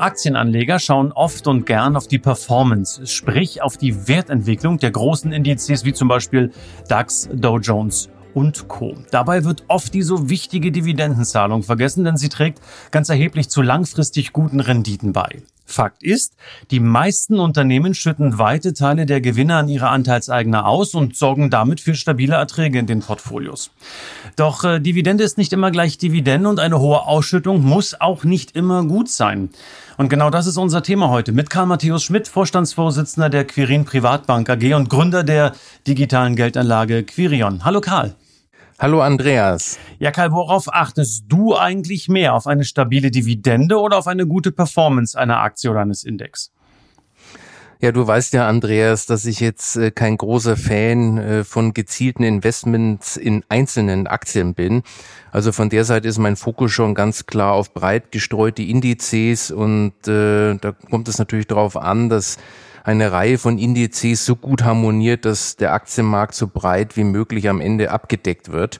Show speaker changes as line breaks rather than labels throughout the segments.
Aktienanleger schauen oft und gern auf die Performance, sprich auf die Wertentwicklung der großen Indizes wie zum Beispiel DAX, Dow Jones und Co. Dabei wird oft die so wichtige Dividendenzahlung vergessen, denn sie trägt ganz erheblich zu langfristig guten Renditen bei. Fakt ist, die meisten Unternehmen schütten weite Teile der Gewinne an ihre Anteilseigner aus und sorgen damit für stabile Erträge in den Portfolios. Doch äh, Dividende ist nicht immer gleich Dividende und eine hohe Ausschüttung muss auch nicht immer gut sein. Und genau das ist unser Thema heute mit Karl Matthäus Schmidt, Vorstandsvorsitzender der Quirin Privatbank AG und Gründer der digitalen Geldanlage Quirion. Hallo Karl.
Hallo Andreas.
Ja, Karl, worauf achtest du eigentlich mehr? Auf eine stabile Dividende oder auf eine gute Performance einer Aktie oder eines Index?
Ja, du weißt ja, Andreas, dass ich jetzt äh, kein großer Fan äh, von gezielten Investments in einzelnen Aktien bin. Also von der Seite ist mein Fokus schon ganz klar auf breit gestreute Indizes und äh, da kommt es natürlich darauf an, dass eine Reihe von Indizes so gut harmoniert, dass der Aktienmarkt so breit wie möglich am Ende abgedeckt wird.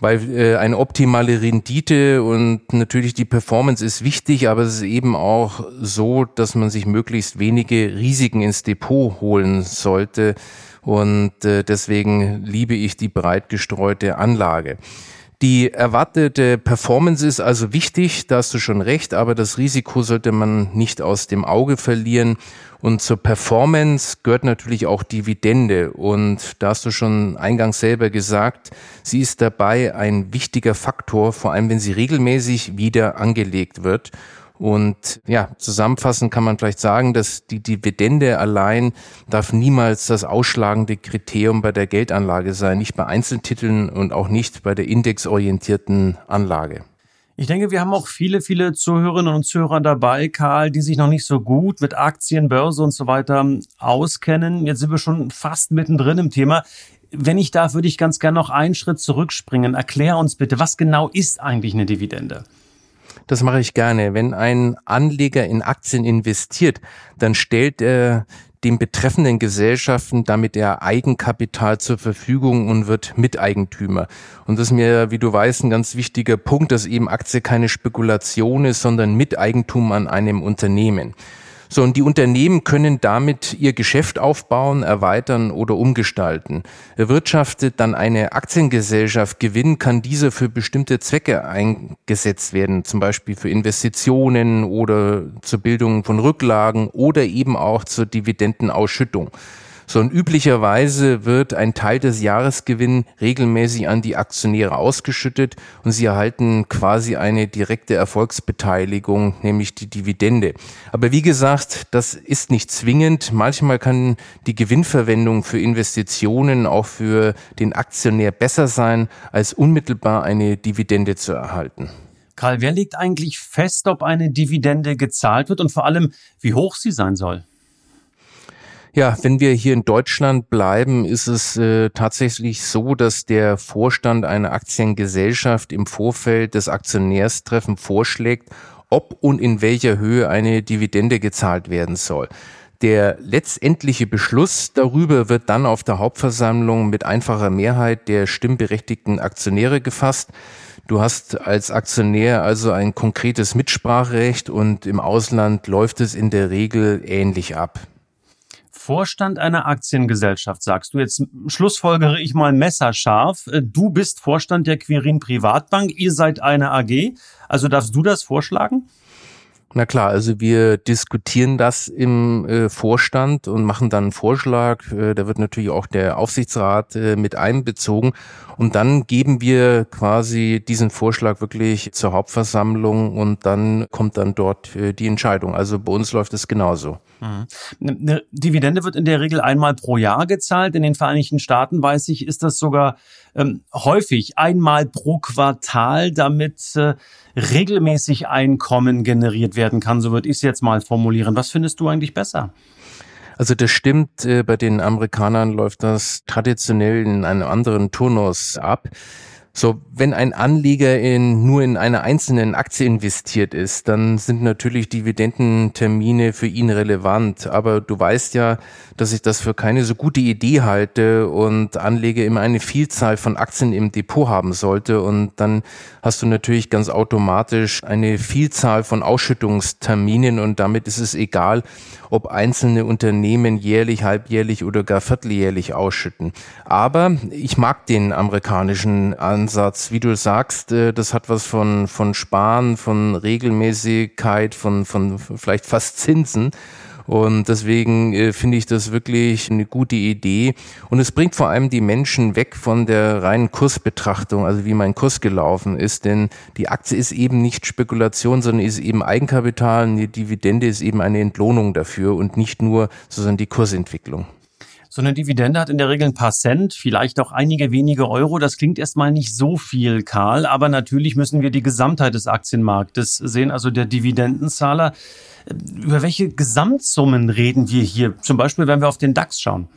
Weil äh, eine optimale Rendite und natürlich die Performance ist wichtig, aber es ist eben auch so, dass man sich möglichst wenige Risiken ins Depot holen sollte. Und äh, deswegen liebe ich die breit gestreute Anlage. Die erwartete Performance ist also wichtig, da hast du schon recht, aber das Risiko sollte man nicht aus dem Auge verlieren. Und zur Performance gehört natürlich auch Dividende. Und da hast du schon eingangs selber gesagt, sie ist dabei ein wichtiger Faktor, vor allem wenn sie regelmäßig wieder angelegt wird. Und ja, zusammenfassend kann man vielleicht sagen, dass die Dividende allein darf niemals das ausschlagende Kriterium bei der Geldanlage sein, nicht bei Einzeltiteln und auch nicht bei der indexorientierten Anlage.
Ich denke, wir haben auch viele, viele Zuhörerinnen und Zuhörer dabei, Karl, die sich noch nicht so gut mit Aktien, Börse und so weiter auskennen. Jetzt sind wir schon fast mittendrin im Thema. Wenn ich darf, würde ich ganz gerne noch einen Schritt zurückspringen. Erklär uns bitte, was genau ist eigentlich eine Dividende?
Das mache ich gerne. Wenn ein Anleger in Aktien investiert, dann stellt er den betreffenden Gesellschaften damit er Eigenkapital zur Verfügung und wird Miteigentümer. Und das ist mir, wie du weißt, ein ganz wichtiger Punkt, dass eben Aktie keine Spekulation ist, sondern Miteigentum an einem Unternehmen. So, und die Unternehmen können damit ihr Geschäft aufbauen, erweitern oder umgestalten. Erwirtschaftet dann eine Aktiengesellschaft Gewinn, kann dieser für bestimmte Zwecke eingesetzt werden, zum Beispiel für Investitionen oder zur Bildung von Rücklagen oder eben auch zur Dividendenausschüttung. So und üblicherweise wird ein Teil des Jahresgewinns regelmäßig an die Aktionäre ausgeschüttet und sie erhalten quasi eine direkte Erfolgsbeteiligung, nämlich die Dividende. Aber wie gesagt, das ist nicht zwingend. Manchmal kann die Gewinnverwendung für Investitionen auch für den Aktionär besser sein, als unmittelbar eine Dividende zu erhalten.
Karl, wer legt eigentlich fest, ob eine Dividende gezahlt wird und vor allem, wie hoch sie sein soll?
Ja, wenn wir hier in Deutschland bleiben, ist es äh, tatsächlich so, dass der Vorstand einer Aktiengesellschaft im Vorfeld des Aktionärstreffen vorschlägt, ob und in welcher Höhe eine Dividende gezahlt werden soll. Der letztendliche Beschluss darüber wird dann auf der Hauptversammlung mit einfacher Mehrheit der stimmberechtigten Aktionäre gefasst. Du hast als Aktionär also ein konkretes Mitspracherecht und im Ausland läuft es in der Regel ähnlich ab.
Vorstand einer Aktiengesellschaft, sagst du. Jetzt schlussfolgere ich mal messerscharf. Du bist Vorstand der Quirin Privatbank. Ihr seid eine AG. Also darfst du das vorschlagen?
Na klar, also wir diskutieren das im äh, Vorstand und machen dann einen Vorschlag. Äh, da wird natürlich auch der Aufsichtsrat äh, mit einbezogen. Und dann geben wir quasi diesen Vorschlag wirklich zur Hauptversammlung und dann kommt dann dort äh, die Entscheidung. Also bei uns läuft es genauso.
Mhm. Eine Dividende wird in der Regel einmal pro Jahr gezahlt. In den Vereinigten Staaten, weiß ich, ist das sogar ähm, häufig einmal pro Quartal, damit äh, regelmäßig Einkommen generiert werden kann. So würde ich es jetzt mal formulieren. Was findest du eigentlich besser?
Also das stimmt, äh, bei den Amerikanern läuft das traditionell in einem anderen Turnus ab. So, wenn ein Anleger in, nur in einer einzelnen Aktie investiert ist, dann sind natürlich Dividendentermine für ihn relevant. Aber du weißt ja, dass ich das für keine so gute Idee halte und Anleger immer eine Vielzahl von Aktien im Depot haben sollte. Und dann hast du natürlich ganz automatisch eine Vielzahl von Ausschüttungsterminen und damit ist es egal, ob einzelne Unternehmen jährlich, halbjährlich oder gar vierteljährlich ausschütten. Aber ich mag den amerikanischen Ansatz. Wie du sagst, äh, das hat was von, von Sparen, von Regelmäßigkeit, von, von vielleicht fast Zinsen. Und deswegen äh, finde ich das wirklich eine gute Idee. Und es bringt vor allem die Menschen weg von der reinen Kursbetrachtung, also wie mein Kurs gelaufen ist. Denn die Aktie ist eben nicht Spekulation, sondern ist eben Eigenkapital. Und die Dividende ist eben eine Entlohnung dafür und nicht nur sozusagen die Kursentwicklung.
So eine Dividende hat in der Regel ein paar Cent, vielleicht auch einige wenige Euro. Das klingt erstmal nicht so viel, Karl, aber natürlich müssen wir die Gesamtheit des Aktienmarktes sehen, also der Dividendenzahler. Über welche Gesamtsummen reden wir hier? Zum Beispiel, wenn wir auf den DAX schauen.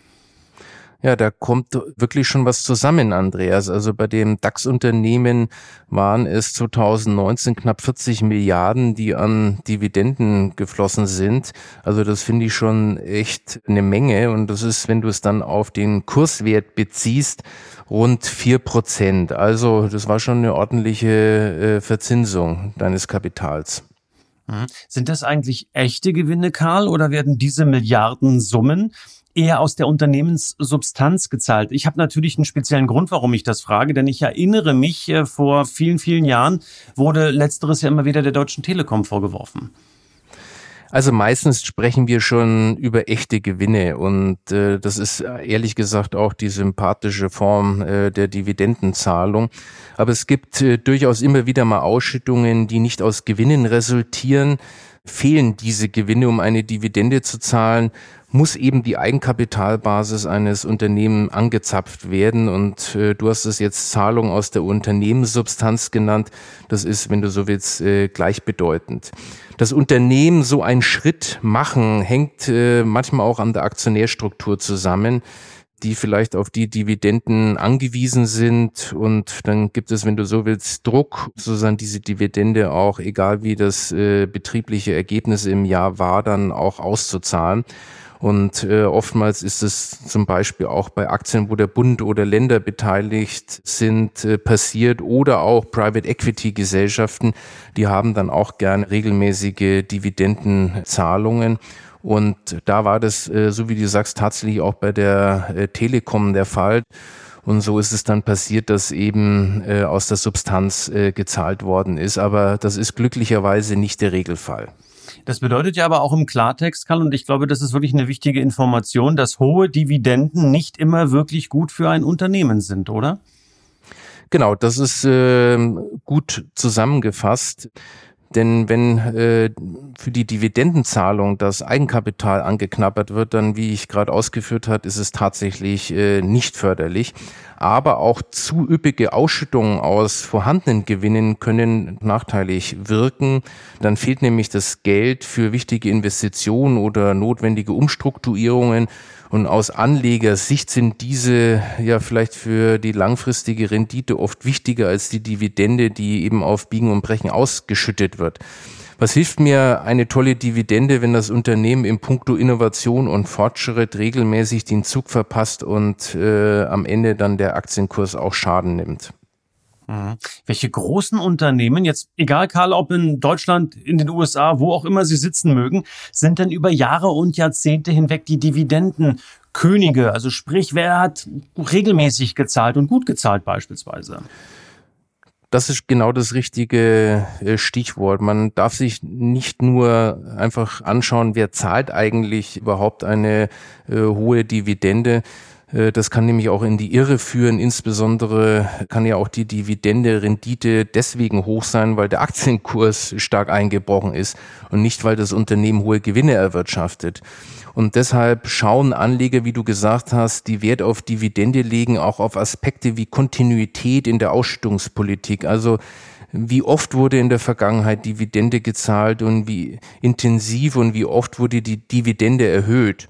Ja, da kommt wirklich schon was zusammen, Andreas. Also bei dem DAX-Unternehmen waren es 2019 knapp 40 Milliarden, die an Dividenden geflossen sind. Also das finde ich schon echt eine Menge. Und das ist, wenn du es dann auf den Kurswert beziehst, rund vier Prozent. Also das war schon eine ordentliche äh, Verzinsung deines Kapitals.
Mhm. Sind das eigentlich echte Gewinne, Karl, oder werden diese Milliardensummen eher aus der Unternehmenssubstanz gezahlt? Ich habe natürlich einen speziellen Grund, warum ich das frage, denn ich erinnere mich, äh, vor vielen, vielen Jahren wurde letzteres ja immer wieder der Deutschen Telekom vorgeworfen.
Also meistens sprechen wir schon über echte Gewinne und äh, das ist äh, ehrlich gesagt auch die sympathische Form äh, der Dividendenzahlung. Aber es gibt äh, durchaus immer wieder mal Ausschüttungen, die nicht aus Gewinnen resultieren. Fehlen diese Gewinne, um eine Dividende zu zahlen, muss eben die Eigenkapitalbasis eines Unternehmens angezapft werden. Und äh, du hast es jetzt Zahlung aus der Unternehmenssubstanz genannt. Das ist, wenn du so willst, äh, gleichbedeutend. Das Unternehmen so einen Schritt machen, hängt äh, manchmal auch an der Aktionärstruktur zusammen die vielleicht auf die Dividenden angewiesen sind. Und dann gibt es, wenn du so willst, Druck, sozusagen diese Dividende auch, egal wie das äh, betriebliche Ergebnis im Jahr war, dann auch auszuzahlen. Und äh, oftmals ist es zum Beispiel auch bei Aktien, wo der Bund oder Länder beteiligt sind, äh, passiert oder auch Private Equity Gesellschaften, die haben dann auch gern regelmäßige Dividendenzahlungen. Und da war das, äh, so wie du sagst, tatsächlich auch bei der äh, Telekom der Fall. Und so ist es dann passiert, dass eben äh, aus der Substanz äh, gezahlt worden ist. Aber das ist glücklicherweise nicht der Regelfall.
Das bedeutet ja aber auch im Klartext, Karl, und ich glaube, das ist wirklich eine wichtige Information, dass hohe Dividenden nicht immer wirklich gut für ein Unternehmen sind, oder?
Genau, das ist äh, gut zusammengefasst. Denn wenn äh, für die Dividendenzahlung das Eigenkapital angeknabbert wird, dann, wie ich gerade ausgeführt hat, ist es tatsächlich äh, nicht förderlich. Aber auch zu üppige Ausschüttungen aus vorhandenen Gewinnen können nachteilig wirken. Dann fehlt nämlich das Geld für wichtige Investitionen oder notwendige Umstrukturierungen. Und aus Anlegersicht sind diese ja vielleicht für die langfristige Rendite oft wichtiger als die Dividende, die eben auf Biegen und Brechen ausgeschüttet wird. Was hilft mir eine tolle Dividende, wenn das Unternehmen im Punkto Innovation und Fortschritt regelmäßig den Zug verpasst und äh, am Ende dann der Aktienkurs auch Schaden nimmt?
Mhm. Welche großen Unternehmen, jetzt egal Karl, ob in Deutschland, in den USA, wo auch immer sie sitzen mögen, sind denn über Jahre und Jahrzehnte hinweg die Dividendenkönige? Also sprich, wer hat regelmäßig gezahlt und gut gezahlt beispielsweise?
Das ist genau das richtige äh, Stichwort. Man darf sich nicht nur einfach anschauen, wer zahlt eigentlich überhaupt eine äh, hohe Dividende, das kann nämlich auch in die Irre führen. Insbesondere kann ja auch die Dividende-Rendite deswegen hoch sein, weil der Aktienkurs stark eingebrochen ist und nicht, weil das Unternehmen hohe Gewinne erwirtschaftet. Und deshalb schauen Anleger, wie du gesagt hast, die Wert auf Dividende legen, auch auf Aspekte wie Kontinuität in der Ausschüttungspolitik. Also wie oft wurde in der Vergangenheit Dividende gezahlt und wie intensiv und wie oft wurde die Dividende erhöht.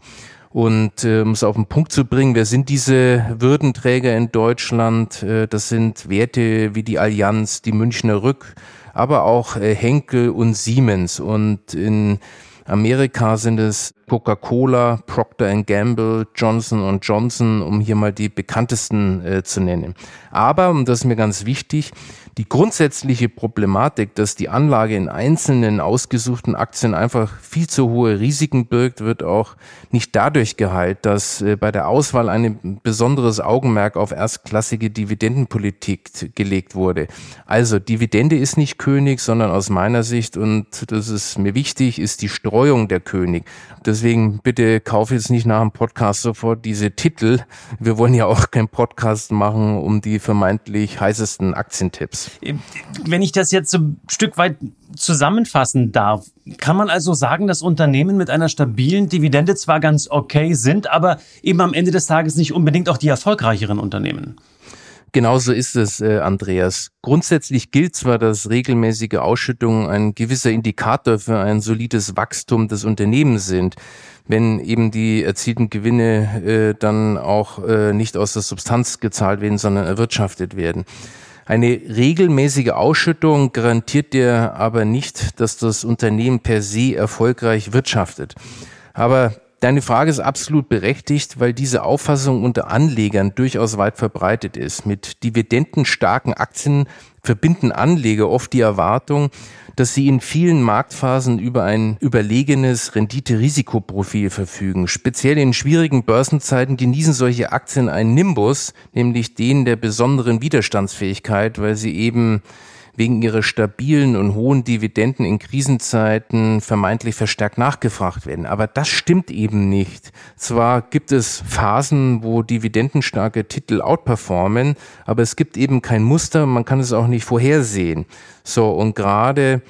Und äh, um es auf den Punkt zu bringen, wer sind diese Würdenträger in Deutschland? Äh, das sind Werte wie die Allianz, die Münchner Rück, aber auch äh, Henkel und Siemens. Und in Amerika sind es Coca-Cola, Procter Gamble, Johnson Johnson, um hier mal die bekanntesten äh, zu nennen. Aber, und das ist mir ganz wichtig, die grundsätzliche Problematik, dass die Anlage in einzelnen ausgesuchten Aktien einfach viel zu hohe Risiken birgt, wird auch nicht dadurch geheilt, dass äh, bei der Auswahl ein besonderes Augenmerk auf erstklassige Dividendenpolitik gelegt wurde. Also Dividende ist nicht König, sondern aus meiner Sicht, und das ist mir wichtig, ist die Streuung der König. Deswegen bitte kauf jetzt nicht nach dem Podcast sofort diese Titel. Wir wollen ja auch keinen Podcast machen um die vermeintlich heißesten Aktientipps.
Wenn ich das jetzt so ein Stück weit zusammenfassen darf, kann man also sagen, dass Unternehmen mit einer stabilen Dividende zwar ganz okay sind, aber eben am Ende des Tages nicht unbedingt auch die erfolgreicheren Unternehmen.
Genauso ist es, äh, Andreas. Grundsätzlich gilt zwar, dass regelmäßige Ausschüttungen ein gewisser Indikator für ein solides Wachstum des Unternehmens sind, wenn eben die erzielten Gewinne äh, dann auch äh, nicht aus der Substanz gezahlt werden, sondern erwirtschaftet werden. Eine regelmäßige Ausschüttung garantiert dir aber nicht, dass das Unternehmen per se erfolgreich wirtschaftet. Aber Deine Frage ist absolut berechtigt, weil diese Auffassung unter Anlegern durchaus weit verbreitet ist. Mit dividendenstarken Aktien verbinden Anleger oft die Erwartung, dass sie in vielen Marktphasen über ein überlegenes Rendite-Risikoprofil verfügen. Speziell in schwierigen Börsenzeiten genießen solche Aktien einen Nimbus, nämlich den der besonderen Widerstandsfähigkeit, weil sie eben wegen ihrer stabilen und hohen Dividenden in Krisenzeiten vermeintlich verstärkt nachgefragt werden. Aber das stimmt eben nicht. Zwar gibt es Phasen, wo dividendenstarke Titel outperformen, aber es gibt eben kein Muster, man kann es auch nicht vorhersehen. So, und gerade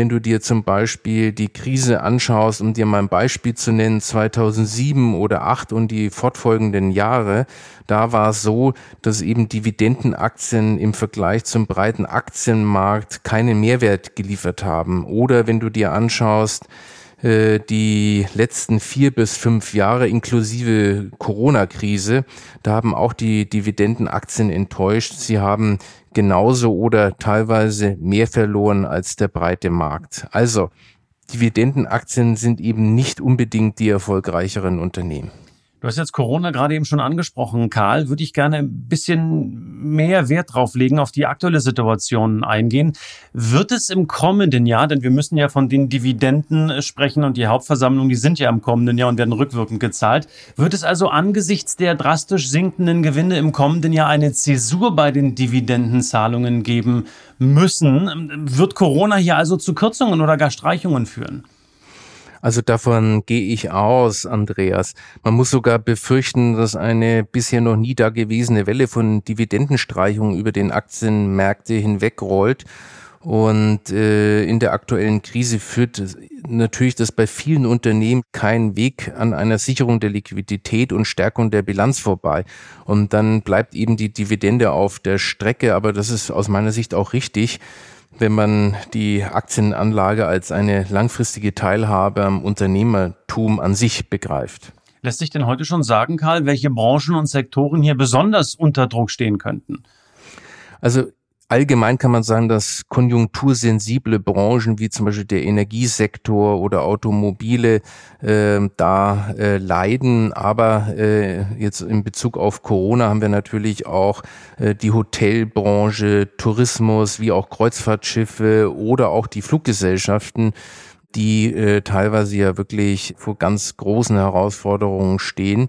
wenn du dir zum Beispiel die Krise anschaust, um dir mal ein Beispiel zu nennen, 2007 oder 2008 und die fortfolgenden Jahre, da war es so, dass eben Dividendenaktien im Vergleich zum breiten Aktienmarkt keinen Mehrwert geliefert haben. Oder wenn du dir anschaust, äh, die letzten vier bis fünf Jahre inklusive Corona-Krise, da haben auch die Dividendenaktien enttäuscht. Sie haben genauso oder teilweise mehr verloren als der breite Markt. Also Dividendenaktien sind eben nicht unbedingt die erfolgreicheren Unternehmen.
Du hast jetzt Corona gerade eben schon angesprochen, Karl. Würde ich gerne ein bisschen mehr Wert drauf legen, auf die aktuelle Situation eingehen. Wird es im kommenden Jahr, denn wir müssen ja von den Dividenden sprechen und die Hauptversammlung, die sind ja im kommenden Jahr und werden rückwirkend gezahlt. Wird es also angesichts der drastisch sinkenden Gewinne im kommenden Jahr eine Zäsur bei den Dividendenzahlungen geben müssen? Wird Corona hier also zu Kürzungen oder gar Streichungen führen?
Also davon gehe ich aus, Andreas. Man muss sogar befürchten, dass eine bisher noch nie dagewesene Welle von Dividendenstreichungen über den Aktienmärkte hinwegrollt. Und äh, in der aktuellen Krise führt natürlich das bei vielen Unternehmen kein Weg an einer Sicherung der Liquidität und Stärkung der Bilanz vorbei. Und dann bleibt eben die Dividende auf der Strecke. Aber das ist aus meiner Sicht auch richtig wenn man die Aktienanlage als eine langfristige Teilhabe am Unternehmertum an sich begreift.
Lässt sich denn heute schon sagen, Karl, welche Branchen und Sektoren hier besonders unter Druck stehen könnten?
Also Allgemein kann man sagen, dass konjunktursensible Branchen wie zum Beispiel der Energiesektor oder Automobile äh, da äh, leiden. Aber äh, jetzt in Bezug auf Corona haben wir natürlich auch äh, die Hotelbranche, Tourismus, wie auch Kreuzfahrtschiffe oder auch die Fluggesellschaften die äh, teilweise ja wirklich vor ganz großen Herausforderungen stehen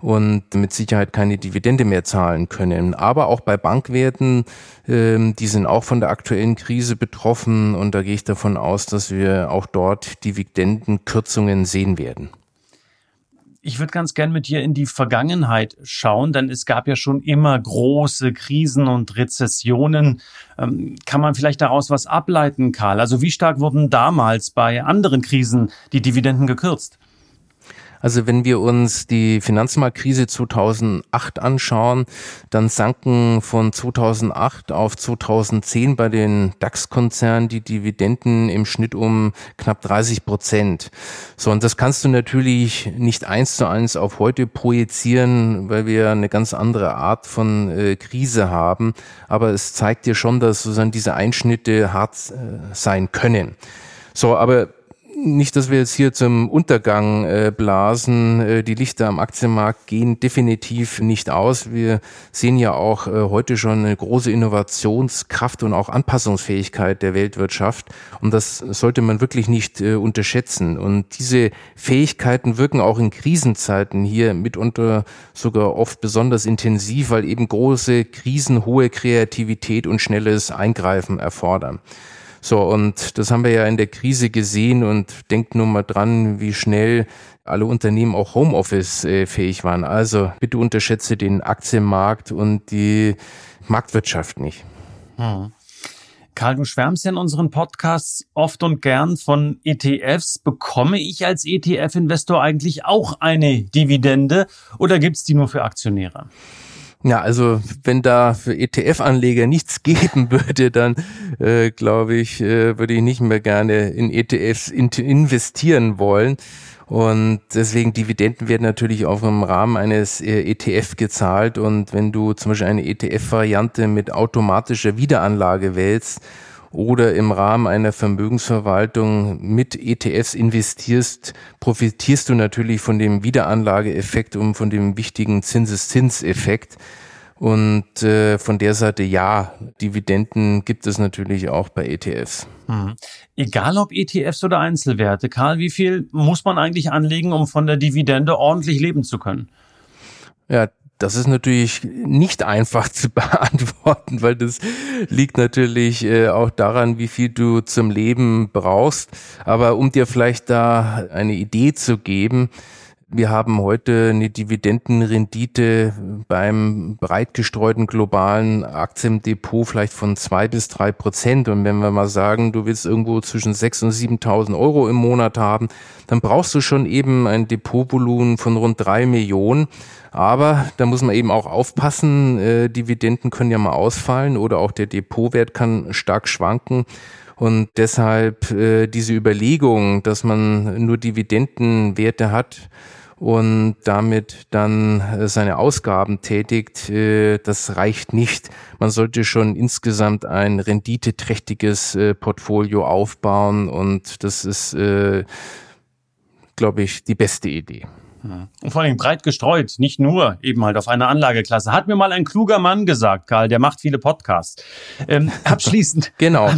und mit Sicherheit keine Dividende mehr zahlen können. Aber auch bei Bankwerten, ähm, die sind auch von der aktuellen Krise betroffen und da gehe ich davon aus, dass wir auch dort Dividendenkürzungen sehen werden.
Ich würde ganz gern mit dir in die Vergangenheit schauen, denn es gab ja schon immer große Krisen und Rezessionen. Ähm, kann man vielleicht daraus was ableiten, Karl? Also wie stark wurden damals bei anderen Krisen die Dividenden gekürzt?
Also wenn wir uns die Finanzmarktkrise 2008 anschauen, dann sanken von 2008 auf 2010 bei den DAX-Konzernen die Dividenden im Schnitt um knapp 30 Prozent. So, und das kannst du natürlich nicht eins zu eins auf heute projizieren, weil wir eine ganz andere Art von äh, Krise haben. Aber es zeigt dir schon, dass sozusagen diese Einschnitte hart äh, sein können. So, aber nicht, dass wir jetzt hier zum Untergang äh, blasen. Äh, die Lichter am Aktienmarkt gehen definitiv nicht aus. Wir sehen ja auch äh, heute schon eine große Innovationskraft und auch Anpassungsfähigkeit der Weltwirtschaft. Und das sollte man wirklich nicht äh, unterschätzen. Und diese Fähigkeiten wirken auch in Krisenzeiten hier mitunter sogar oft besonders intensiv, weil eben große Krisen hohe Kreativität und schnelles Eingreifen erfordern. So, und das haben wir ja in der Krise gesehen und denkt nur mal dran, wie schnell alle Unternehmen auch Homeoffice äh, fähig waren. Also bitte unterschätze den Aktienmarkt und die Marktwirtschaft nicht.
Hm. Karl, du schwärmst ja in unseren Podcasts oft und gern von ETFs. Bekomme ich als ETF-Investor eigentlich auch eine Dividende oder gibt's die nur für Aktionäre?
Ja, also wenn da für ETF-Anleger nichts geben würde, dann äh, glaube ich, äh, würde ich nicht mehr gerne in ETFs in investieren wollen. Und deswegen Dividenden werden natürlich auch im Rahmen eines äh, ETF gezahlt. Und wenn du zum Beispiel eine ETF-Variante mit automatischer Wiederanlage wählst, oder im Rahmen einer Vermögensverwaltung mit ETFs investierst, profitierst du natürlich von dem Wiederanlageeffekt und von dem wichtigen Zinseszinseffekt. Und äh, von der Seite ja, Dividenden gibt es natürlich auch bei ETFs.
Mhm. Egal ob ETFs oder Einzelwerte, Karl, wie viel muss man eigentlich anlegen, um von der Dividende ordentlich leben zu können?
Ja, das ist natürlich nicht einfach zu beantworten, weil das liegt natürlich äh, auch daran, wie viel du zum Leben brauchst. Aber um dir vielleicht da eine Idee zu geben, wir haben heute eine Dividendenrendite beim breit gestreuten globalen Aktiendepot vielleicht von zwei bis drei Prozent. Und wenn wir mal sagen, du willst irgendwo zwischen sechs und 7.000 Euro im Monat haben, dann brauchst du schon eben ein Depotvolumen von rund drei Millionen. Aber da muss man eben auch aufpassen, äh, Dividenden können ja mal ausfallen oder auch der Depotwert kann stark schwanken. Und deshalb äh, diese Überlegung, dass man nur Dividendenwerte hat, und damit dann äh, seine Ausgaben tätigt, äh, das reicht nicht. Man sollte schon insgesamt ein renditeträchtiges äh, Portfolio aufbauen und das ist, glaube ich, die beste Idee.
Und vor allem breit gestreut, nicht nur eben halt auf einer Anlageklasse. Hat mir mal ein kluger Mann gesagt, Karl, der macht viele Podcasts. Ähm, abschließend,
genau.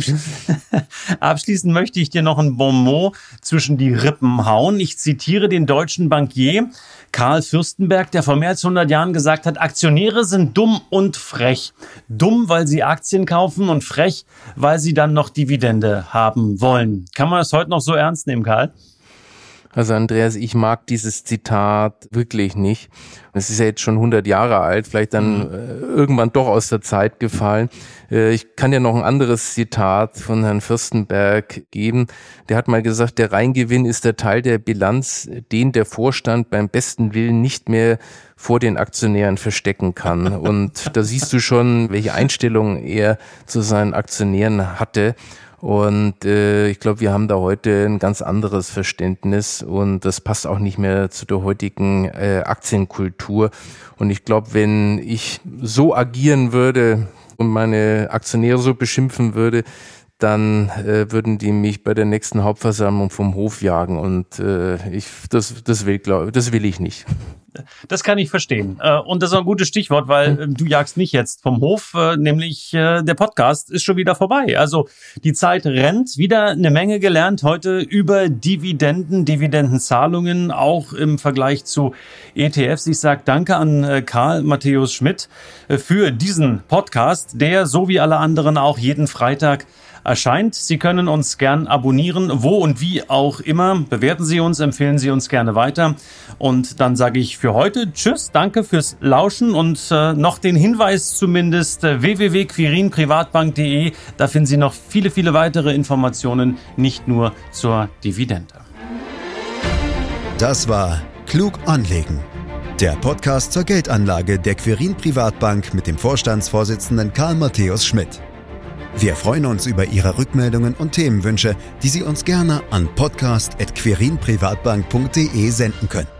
abschließend möchte ich dir noch ein Bonmot zwischen die Rippen hauen. Ich zitiere den deutschen Bankier Karl Fürstenberg, der vor mehr als 100 Jahren gesagt hat, Aktionäre sind dumm und frech. Dumm, weil sie Aktien kaufen und frech, weil sie dann noch Dividende haben wollen. Kann man das heute noch so ernst nehmen, Karl?
Also Andreas, ich mag dieses Zitat wirklich nicht. Es ist ja jetzt schon 100 Jahre alt, vielleicht dann mhm. äh, irgendwann doch aus der Zeit gefallen. Äh, ich kann dir noch ein anderes Zitat von Herrn Fürstenberg geben. Der hat mal gesagt, der Reingewinn ist der Teil der Bilanz, den der Vorstand beim besten Willen nicht mehr vor den Aktionären verstecken kann. Und da siehst du schon, welche Einstellung er zu seinen Aktionären hatte. Und äh, ich glaube, wir haben da heute ein ganz anderes Verständnis und das passt auch nicht mehr zu der heutigen äh, Aktienkultur. Und ich glaube, wenn ich so agieren würde und meine Aktionäre so beschimpfen würde, dann äh, würden die mich bei der nächsten Hauptversammlung vom Hof jagen und äh, ich das das will glaube das will ich nicht.
Das kann ich verstehen. Äh, und das ist ein gutes Stichwort, weil hm. äh, du jagst nicht jetzt vom Hof, äh, nämlich der Podcast ist schon wieder vorbei. Also die Zeit rennt, wieder eine Menge gelernt heute über Dividenden, Dividendenzahlungen, auch im Vergleich zu ETFs. Ich sage danke an Karl Matthäus Schmidt für diesen Podcast, der so wie alle anderen auch jeden Freitag erscheint. Sie können uns gern abonnieren, wo und wie auch immer. Bewerten Sie uns, empfehlen Sie uns gerne weiter. Und dann sage ich für heute Tschüss, danke fürs Lauschen und äh, noch den Hinweis zumindest äh, www.quirinprivatbank.de. Da finden Sie noch viele, viele weitere Informationen, nicht nur zur Dividende.
Das war Klug anlegen. Der Podcast zur Geldanlage der Quirin Privatbank mit dem Vorstandsvorsitzenden Karl Matthäus Schmidt. Wir freuen uns über Ihre Rückmeldungen und Themenwünsche, die Sie uns gerne an podcast.querinprivatbank.de senden können.